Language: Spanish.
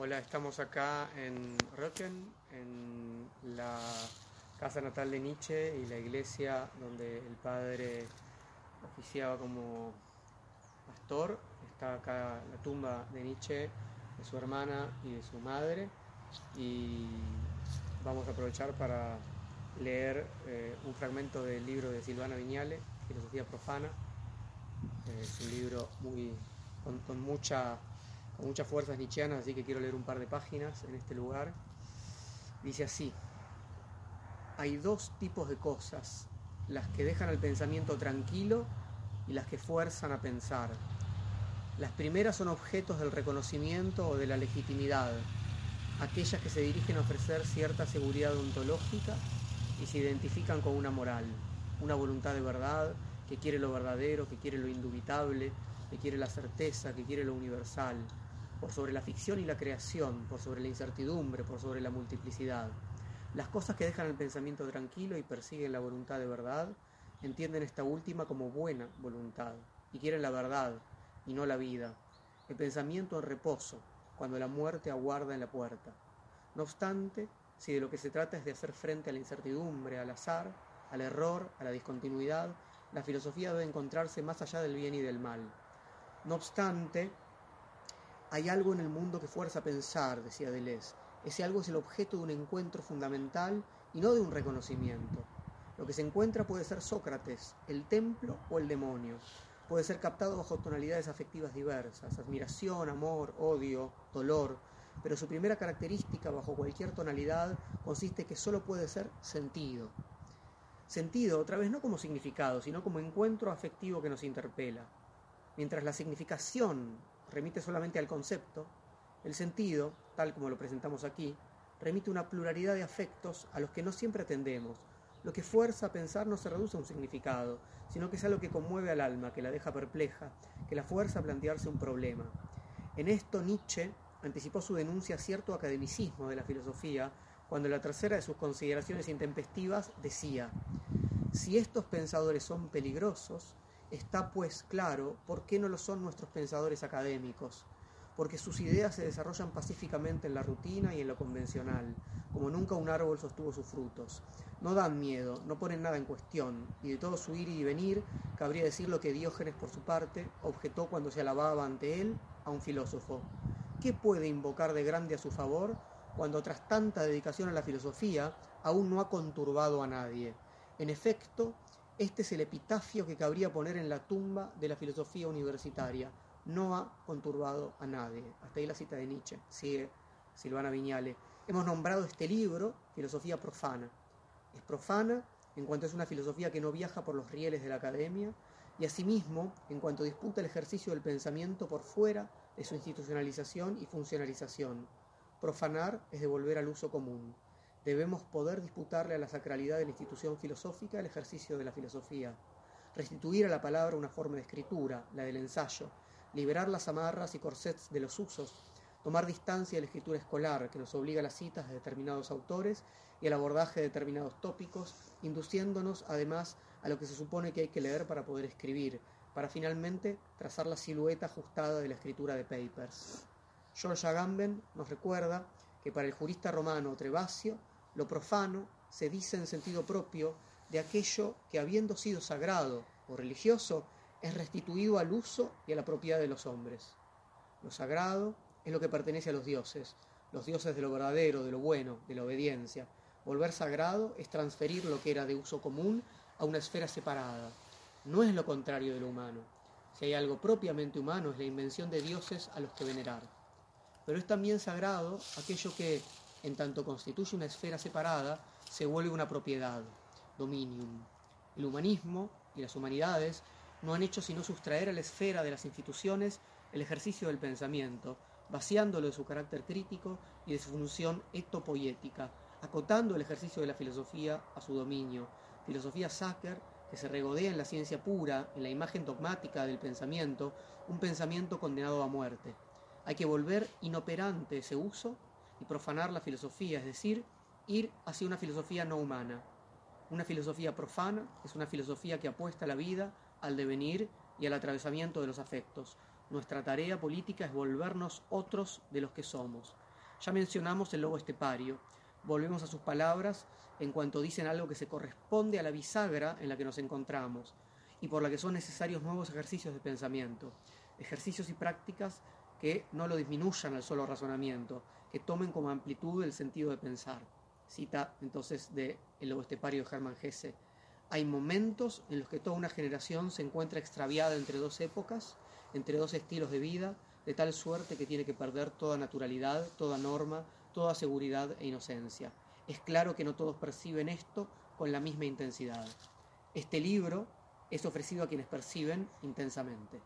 Hola, estamos acá en Röcken, en la casa natal de Nietzsche y la iglesia donde el padre oficiaba como pastor. Está acá la tumba de Nietzsche, de su hermana y de su madre. Y vamos a aprovechar para leer eh, un fragmento del libro de Silvana Viñale, Filosofía Profana. Eh, es un libro muy, con, mucha, con muchas fuerzas nietzscheanas, así que quiero leer un par de páginas en este lugar. Dice así, hay dos tipos de cosas, las que dejan al pensamiento tranquilo y las que fuerzan a pensar. Las primeras son objetos del reconocimiento o de la legitimidad, aquellas que se dirigen a ofrecer cierta seguridad ontológica y se identifican con una moral, una voluntad de verdad que quiere lo verdadero, que quiere lo indubitable, que quiere la certeza, que quiere lo universal, por sobre la ficción y la creación, por sobre la incertidumbre, por sobre la multiplicidad. Las cosas que dejan el pensamiento tranquilo y persiguen la voluntad de verdad, entienden esta última como buena voluntad y quieren la verdad y no la vida, el pensamiento en reposo, cuando la muerte aguarda en la puerta. No obstante, si de lo que se trata es de hacer frente a la incertidumbre, al azar, al error, a la discontinuidad, la filosofía debe encontrarse más allá del bien y del mal. No obstante, hay algo en el mundo que fuerza a pensar, decía Deleuze. Ese algo es el objeto de un encuentro fundamental y no de un reconocimiento. Lo que se encuentra puede ser Sócrates, el templo o el demonio. Puede ser captado bajo tonalidades afectivas diversas, admiración, amor, odio, dolor, pero su primera característica bajo cualquier tonalidad consiste que solo puede ser sentido. Sentido, otra vez, no como significado, sino como encuentro afectivo que nos interpela. Mientras la significación remite solamente al concepto, el sentido, tal como lo presentamos aquí, remite una pluralidad de afectos a los que no siempre atendemos. Lo que fuerza a pensar no se reduce a un significado, sino que es algo que conmueve al alma, que la deja perpleja, que la fuerza a plantearse un problema. En esto Nietzsche anticipó su denuncia a cierto academicismo de la filosofía, cuando la tercera de sus consideraciones intempestivas decía, si estos pensadores son peligrosos, está pues claro por qué no lo son nuestros pensadores académicos, porque sus ideas se desarrollan pacíficamente en la rutina y en lo convencional, como nunca un árbol sostuvo sus frutos. No dan miedo, no ponen nada en cuestión, y de todo su ir y venir cabría decir lo que Diógenes por su parte objetó cuando se alababa ante él a un filósofo. ¿Qué puede invocar de grande a su favor cuando tras tanta dedicación a la filosofía aún no ha conturbado a nadie? En efecto, este es el epitafio que cabría poner en la tumba de la filosofía universitaria. No ha conturbado a nadie. Hasta ahí la cita de Nietzsche. Sigue Silvana Viñale. Hemos nombrado este libro Filosofía Profana. Es profana en cuanto es una filosofía que no viaja por los rieles de la academia y asimismo en cuanto disputa el ejercicio del pensamiento por fuera de su institucionalización y funcionalización. Profanar es devolver al uso común. Debemos poder disputarle a la sacralidad de la institución filosófica el ejercicio de la filosofía. Restituir a la palabra una forma de escritura, la del ensayo. Liberar las amarras y corsets de los usos. Tomar distancia de la escritura escolar, que nos obliga a las citas de determinados autores y al abordaje de determinados tópicos, induciéndonos además a lo que se supone que hay que leer para poder escribir, para finalmente trazar la silueta ajustada de la escritura de Papers. George Agamben nos recuerda que para el jurista romano Trebasio, lo profano se dice en sentido propio de aquello que habiendo sido sagrado o religioso, es restituido al uso y a la propiedad de los hombres. Lo sagrado es lo que pertenece a los dioses, los dioses de lo verdadero, de lo bueno, de la obediencia. Volver sagrado es transferir lo que era de uso común a una esfera separada, no es lo contrario de lo humano. Si hay algo propiamente humano es la invención de dioses a los que venerar. Pero es también sagrado aquello que, en tanto constituye una esfera separada, se vuelve una propiedad, dominium. El humanismo y las humanidades no han hecho sino sustraer a la esfera de las instituciones el ejercicio del pensamiento, vaciándolo de su carácter crítico y de su función etopoética, acotando el ejercicio de la filosofía a su dominio, filosofía Sacker que se regodea en la ciencia pura, en la imagen dogmática del pensamiento, un pensamiento condenado a muerte. Hay que volver inoperante ese uso y profanar la filosofía, es decir, ir hacia una filosofía no humana. Una filosofía profana es una filosofía que apuesta a la vida, al devenir y al atravesamiento de los afectos. Nuestra tarea política es volvernos otros de los que somos. Ya mencionamos el lobo estepario. Volvemos a sus palabras en cuanto dicen algo que se corresponde a la bisagra en la que nos encontramos y por la que son necesarios nuevos ejercicios de pensamiento, ejercicios y prácticas que no lo disminuyan al solo razonamiento, que tomen como amplitud el sentido de pensar. Cita entonces de El lobo estepario de Hermann Hesse. Hay momentos en los que toda una generación se encuentra extraviada entre dos épocas, entre dos estilos de vida, de tal suerte que tiene que perder toda naturalidad, toda norma, toda seguridad e inocencia. Es claro que no todos perciben esto con la misma intensidad. Este libro es ofrecido a quienes perciben intensamente.